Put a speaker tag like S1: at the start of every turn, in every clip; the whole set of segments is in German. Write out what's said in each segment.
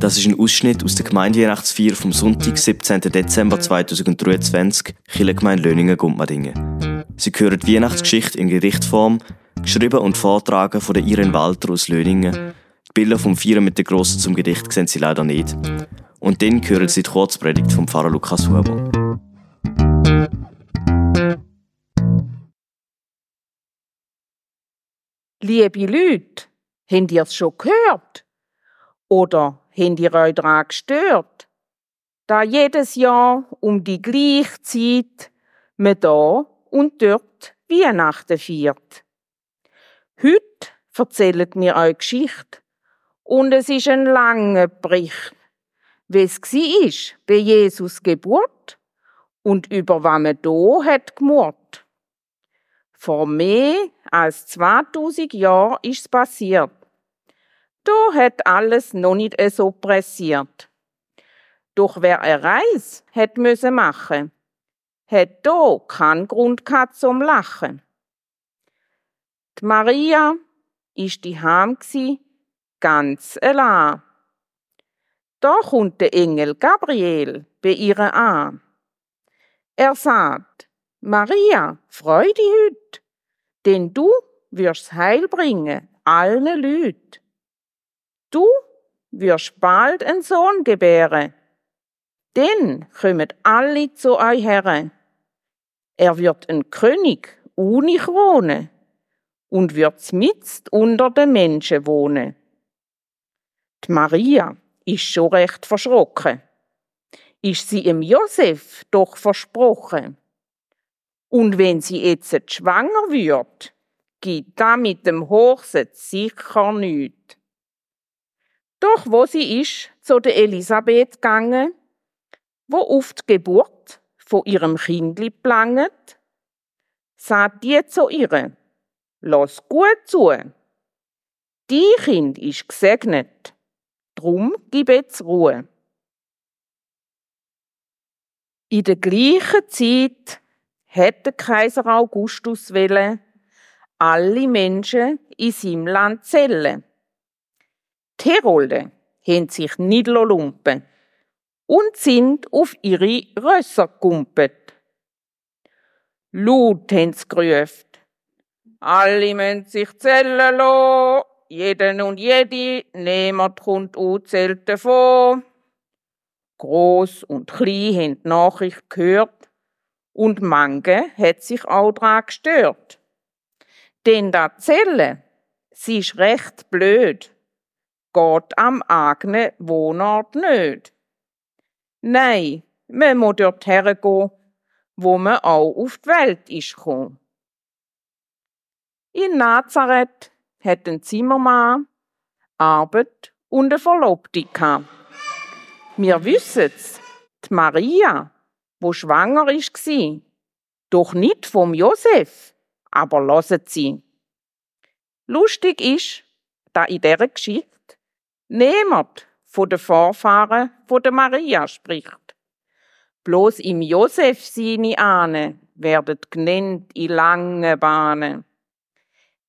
S1: Das ist ein Ausschnitt aus der Gemeindeweihnachtsfeier vom Sonntag, 17. Dezember 2023, Kirchengemeinde Löningen-Gumpmadingen. Sie hören die Weihnachtsgeschichte in Gedichtform, geschrieben und vortragen von der Irene Walter aus Löningen. Die Bilder vom Feiern mit der Grossen zum Gedicht sehen Sie leider nicht. Und dann hören Sie die Kurzpredigt vom Pfarrer Lukas Huber.
S2: Liebe Leute, habt ihr es schon gehört? Oder habt ihr euch daran gestört? Da jedes Jahr um die gleiche Zeit man da und dort Weihnachten feiert. Heute erzählt mir euch Geschichte und es ist ein langer Bericht, wie es ist bei Jesus Geburt und über was man da hat gemurrt. Vor mehr als 2000 Jahren ist es passiert. Da hat alles noch nicht so pressiert. Doch wer eine Reise hat müssen machen, hat da keinen Grund gehabt zum Lachen. Die Maria ist die Ham ganz allein. Da kommt der Engel Gabriel bei ihr an. Er sagt, Maria, freu dich heut, denn du wirst Heil bringen allen Leuten. Du wirst bald einen Sohn gebären. Denn kommen alle zu euch her. Er wird ein König ohne Krone und wird mitst unter den Menschen wohnen. Die Maria ist schon recht verschrocken. Ist sie im Josef doch versprochen? Und wenn sie jetzt schwanger wird, gibt da mit dem Hochsitz sicher nichts. Doch wo sie ist, zu der Elisabeth gegangen, wo auf die Geburt von ihrem Kindli planget, sagt die zu ihr, lass gut zu. Die Kind ist gesegnet, drum gib jetzt Ruhe. In der gleichen Zeit hätte Kaiser Augustus welle alle Menschen in seinem Land zählen. Die Herolde haben sich nicht lumpen und sind auf ihre Rösser gumpet. Laut haben sie gerufen. Alle müssen sich zählen lassen, jeden und jede, niemand kommt unzählt davon. Groß und klein haben die Nachricht gehört und manche hat sich auch daran gestört. Denn da Zelle, sie ist recht blöd geht am eigenen Wohnort nicht. Nein, man muss dort hergehen, wo man auch auf die Welt ist gekommen. In Nazareth hat ein Zimmermann Arbeit und eine Verlobte gehabt. Wir wissen's, die Maria, wo schwanger war, doch nicht vom Josef, aber loset sie. Lustig ist, da in dieser Geschichte Niemand von den Vorfahren von der Maria spricht. Bloß im Josef seine Ahnen werden genannt in langen Bahnen.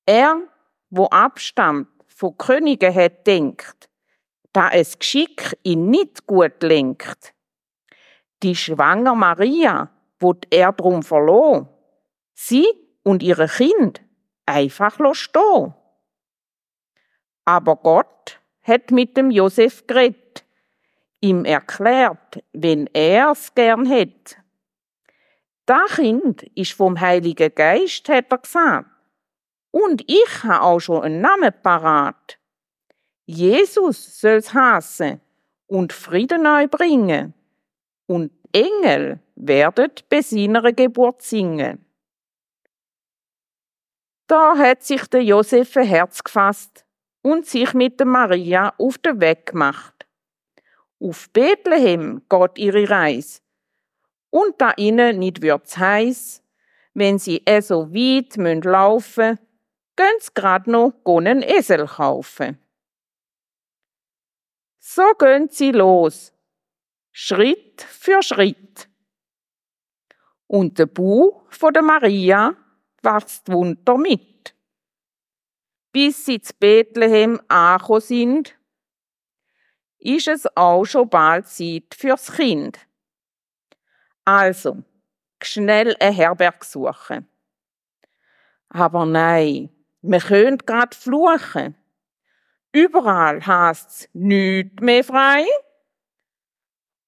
S2: Er, wo abstammt von Königen hat denkt, da es Geschick ihn nicht gut lenkt. Die schwanger Maria, wo er drum verlor, sie und ihre Kind einfach stehen. Aber Gott hat mit dem Josef geredet, ihm erklärt, wenn er's gern hätt. Das Kind ist vom Heiligen Geist, hat er gesagt. Und ich ha auch schon einen Namen parat. Jesus soll's hassen und Frieden euch bringen. Und Engel werdet bei seiner Geburt singen. Da hat sich der Josef ein Herz gefasst und sich mit der Maria auf den Weg gemacht. Auf Bethlehem geht ihre Reise. Und da ihnen nicht wird's heiß, wenn sie eh so weit müssen laufen, gönn's grad noch einen Esel kaufen. So gehen sie los, Schritt für Schritt. Und der Bauch von der Maria wächst Wunder mit bis sie zu Bethlehem angekommen sind. ist es auch schon bald Zeit fürs Kind. Also, schnell eine Herberg suchen. Aber nein, wir können grad fluchen. Überall heißt's nüt mehr frei.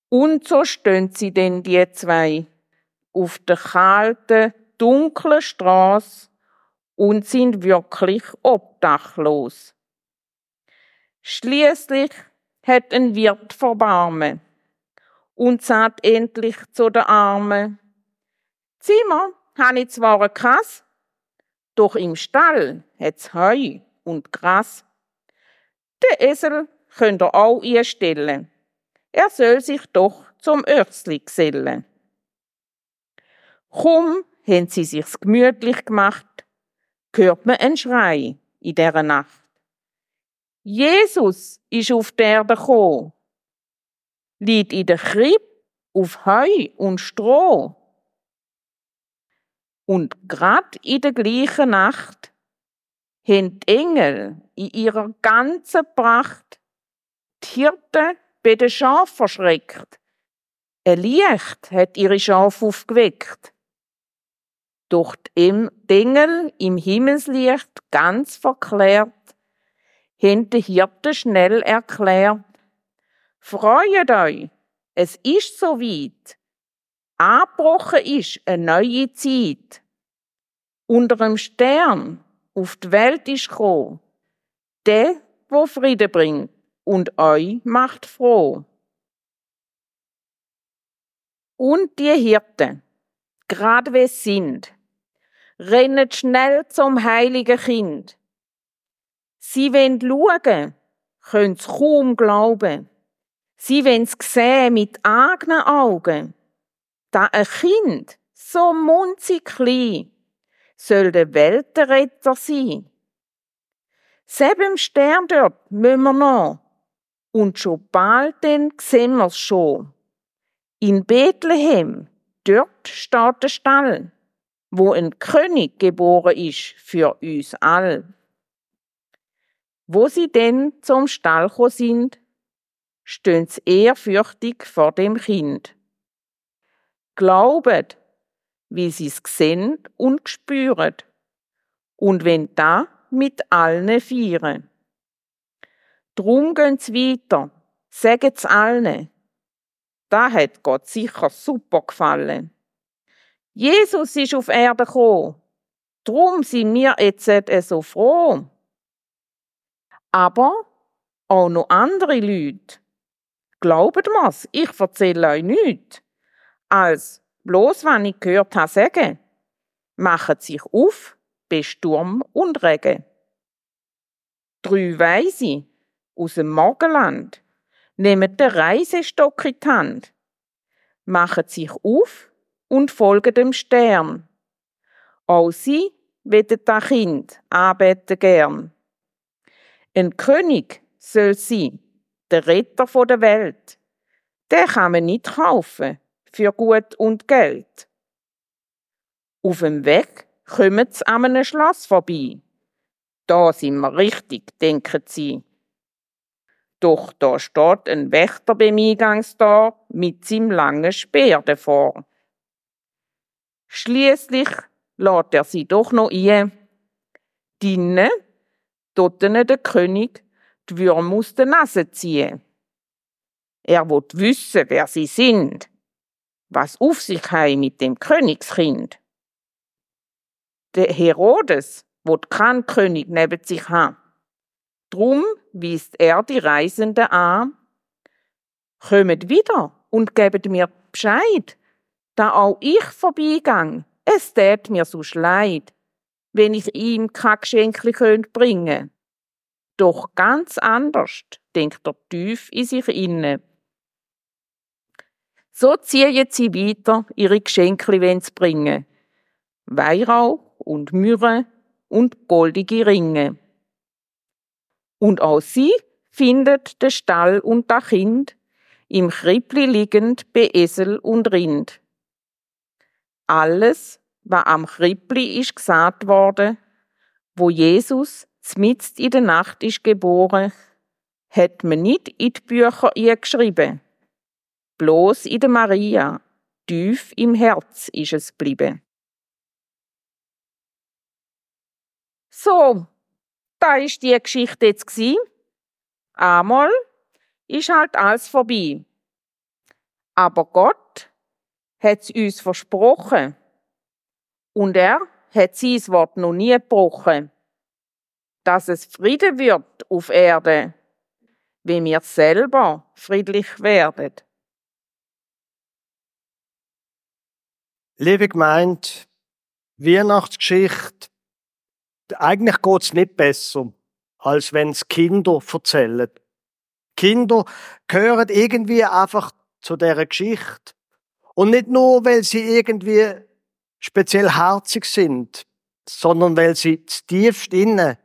S2: Und so stehen sie denn die zwei auf der kalten, dunklen Straße und sind wirklich obdachlos. Schließlich hat ein Wirt Verbarmen und sagt endlich zu den Armen, Zimmer habe ich zwar eine Kasse, doch im Stall hat's Heu und Gras. Der Esel könnt ihr auch einstellen. Er soll sich doch zum Örsli gesellen. Kaum haben sie sich's gemütlich gemacht, hört man einen Schrei in dieser Nacht. Jesus ist auf der Erde gekommen, liegt in der Krippe auf Heu und Stroh. Und grad in der gleichen Nacht haben die Engel in ihrer ganzen Pracht die Hirten bei den Schafen verschreckt. Ein Licht hat ihre Schafe aufgeweckt. Doch die Engel im Himmelslicht ganz verklärt, haben die Hirten schnell erklärt, Freut euch, es ist so weit. Angebrochen ist eine neue Zeit. Unter dem Stern auf die Welt ist gekommen, der, wo Frieden bringt und euch macht froh. Und die Hirten, grad wie es sind, rennen schnell zum heiligen Kind. Sie wollen schauen, können's kaum glauben. Sie wollen's sehen mit eigenen Augen. Da ein Kind, so munzig klein, soll der Weltenretter sein. Im Stern dort müssen wir noch. Und schon bald denn sehen wir's schon. In Bethlehem, dort steht der Stall, wo ein König geboren ist für uns all. Wo sie denn zum Stall sind, stehen sie ehrfürchtig vor dem Kind. Glaubet, wie sie's sehen und spüren. Und wenn da mit allen feiern. Drum gehen's weiter, sagen's allen. Da hat Gott sicher super gefallen. Jesus ist auf Erde gekommen. Drum sind wir jetzt so froh. Aber auch noch andere Leute. Glaubt mir's, ich erzähle euch nichts. Als bloß, wenn ich gehört habe, sagen, machen sich auf bei Sturm und Regen. Drei Weise aus dem Morgenland nehmen den Reisestock in die Hand, machen sich auf und folgen dem Stern. Auch sie werden das Kind anbeten gern. Ein König soll sein, der Retter der Welt. Der kann man nicht kaufen für Gut und Geld. Auf dem Weg kommen sie an einem Schloss vorbei. Da sind wir richtig, denken sie. Doch da steht ein Wächter beim Eingangstor mit seinem langen Speer davor. Schließlich lädt er sie doch noch ein. Dinne dort der König die Würmer aus der Nase ziehen. Er will wissen, wer sie sind, was auf sich haben mit dem Königskind. Der Herodes will keinen König neben sich haben. Drum wiest er die Reisenden an, kommt wieder und gebt mir Bescheid, da auch ich vorbeigang. Es tät mir so leid wenn ich ihm kein Geschenk bringen Doch ganz anders, denkt er tief in sich inne. So ziehen sie weiter, ihre Geschenke zu bringen. Weihrauch und Myrrhe und goldige Ringe. Und auch sie findet den Stall und das Kind im Krippli liegend bei Esel und Rind. Alles was am Krippli ist gesagt worden, wo Jesus zmitzt in der Nacht ist geboren, hat man nicht in die Bücher geschrieben. Bloß in der Maria, tief im Herz ist es geblieben. So, da ist die Geschichte jetzt gsi. Einmal ist halt alles vorbei. Aber Gott hat's uns versprochen. Und er hat sein Wort noch nie gebrochen. Dass es Friede wird auf Erde, wie wir selber friedlich werden.
S3: Liebe Gemeinde, Weihnachtsgeschichte, eigentlich geht's nicht besser, als wenn's Kinder erzählen. Kinder gehören irgendwie einfach zu dieser Geschichte. Und nicht nur, weil sie irgendwie speziell herzig sind, sondern weil sie tiefst innen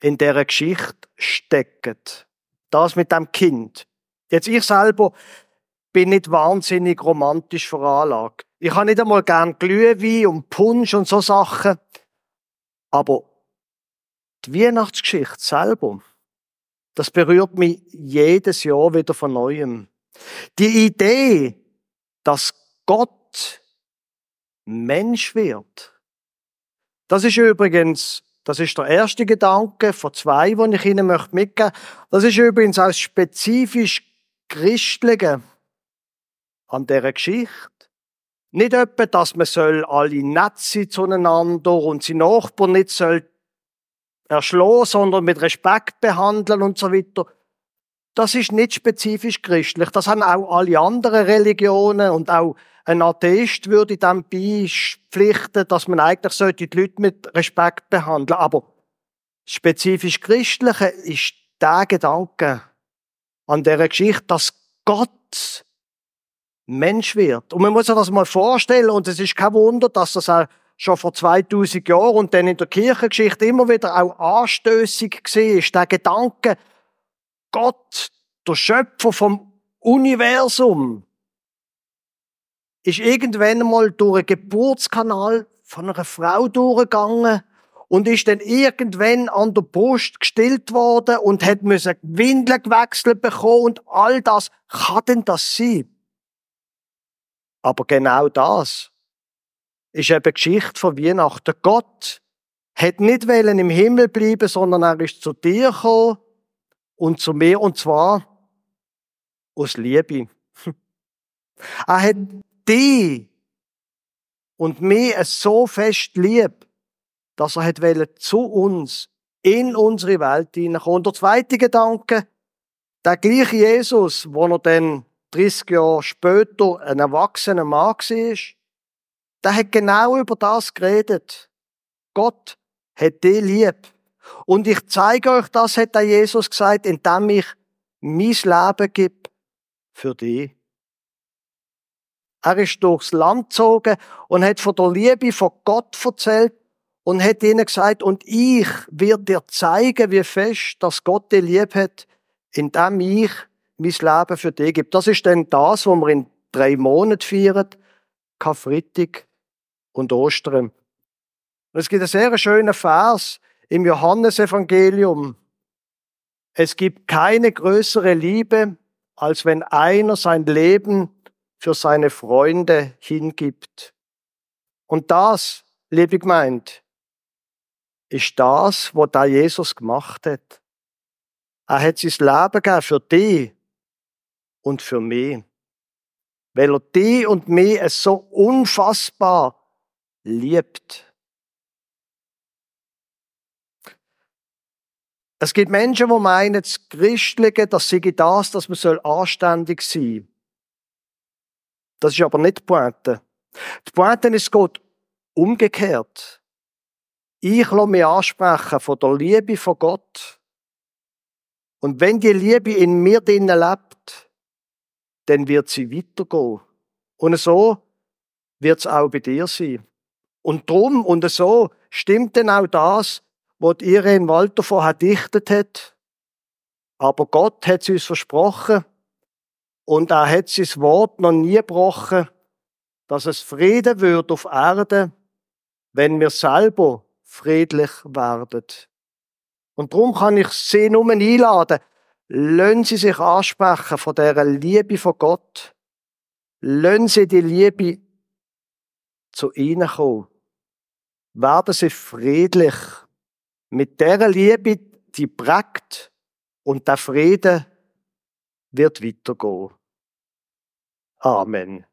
S3: in dieser Geschichte stecken. Das mit dem Kind. Jetzt ich selber bin nicht wahnsinnig romantisch veranlagt. Ich habe nicht einmal gern Glühwein und Punsch und so Sachen. Aber die Weihnachtsgeschichte selber, das berührt mich jedes Jahr wieder von neuem. Die Idee, dass Gott Mensch wird. Das ist übrigens, das ist der erste Gedanke von zwei, den ich Ihnen mitgeben möchte. Das ist übrigens auch spezifisch Christliche an dieser Geschichte. Nicht etwa, dass man soll alle nett sein zueinander und sie Nachbarn nicht soll erschlagen, sondern mit Respekt behandeln und so weiter. Das ist nicht spezifisch christlich. Das haben auch alle anderen Religionen und auch ein Atheist würde dann beipflichten, dass man eigentlich sollte die Leute mit Respekt behandeln. Aber spezifisch christliche ist der Gedanke an der Geschichte, dass Gott Mensch wird. Und man muss sich das mal vorstellen, und es ist kein Wunder, dass das auch schon vor 2000 Jahren und dann in der Kirchengeschichte immer wieder auch anstößig war, der Gedanke, Gott, der Schöpfer vom Universum, ist irgendwann mal durch einen Geburtskanal von einer Frau durchgegangen und ist dann irgendwann an der Brust gestillt worden und hat müssen Windeln gewechselt bekommen und all das. Kann denn das sein? Aber genau das ist eben Geschichte von Weihnachten. Gott hat nicht im Himmel bleiben, sondern er ist zu dir gekommen und zu mir und zwar aus Liebe. Er hat dich und mich so fest lieb, dass er hat zu uns in unsere Welt hineinkommen. Und der zweite Gedanke, der gleiche Jesus, wo er dann 30 Jahre später ein erwachsener Mann war, der hat genau über das geredet. Gott hat dich lieb. Und ich zeige euch das, hat der Jesus gesagt, indem ich mein Leben gebe für dich. Er ist durchs Land gezogen und hat von der Liebe von Gott erzählt und hat ihnen gesagt, und ich werde dir zeigen, wie fest, dass Gott dich lieb hat, indem ich mein Leben für dich gebe. Das ist dann das, was wir in drei Monaten feiern, Karfreitag und Ostern. Und es gibt einen sehr schönen Vers im Johannesevangelium. Es gibt keine größere Liebe, als wenn einer sein Leben für seine Freunde hingibt. Und das, liebe gemeint, ist das, was da Jesus gemacht hat. Er hat sein Leben gegeben für dich und für mich. Weil er dich und mich so unfassbar liebt. Es gibt Menschen, die meinen, das Christliche, das sei das, dass man anständig sein soll. Das ist aber nicht die Pointe. Die Pointe ist Gott umgekehrt. Ich lasse mich ansprechen von der Liebe von Gott. Und wenn die Liebe in mir drinnen lebt, dann wird sie weitergehen. Und so wird es auch bei dir sein. Und drum und so stimmt denn auch das, was Irene Walter vorher dichtet hat. Aber Gott hat es uns versprochen, und er hat sein Wort noch nie gebrochen, dass es Frieden wird auf Erde, wenn wir selber friedlich werden. Und darum kann ich Sie nur einladen, Lassen Sie sich ansprechen von dieser Liebe von Gott. Lassen Sie die Liebe zu Ihnen kommen. Werden Sie friedlich. Mit dieser Liebe, die prägt und der Friede wird weitergehen. Amen.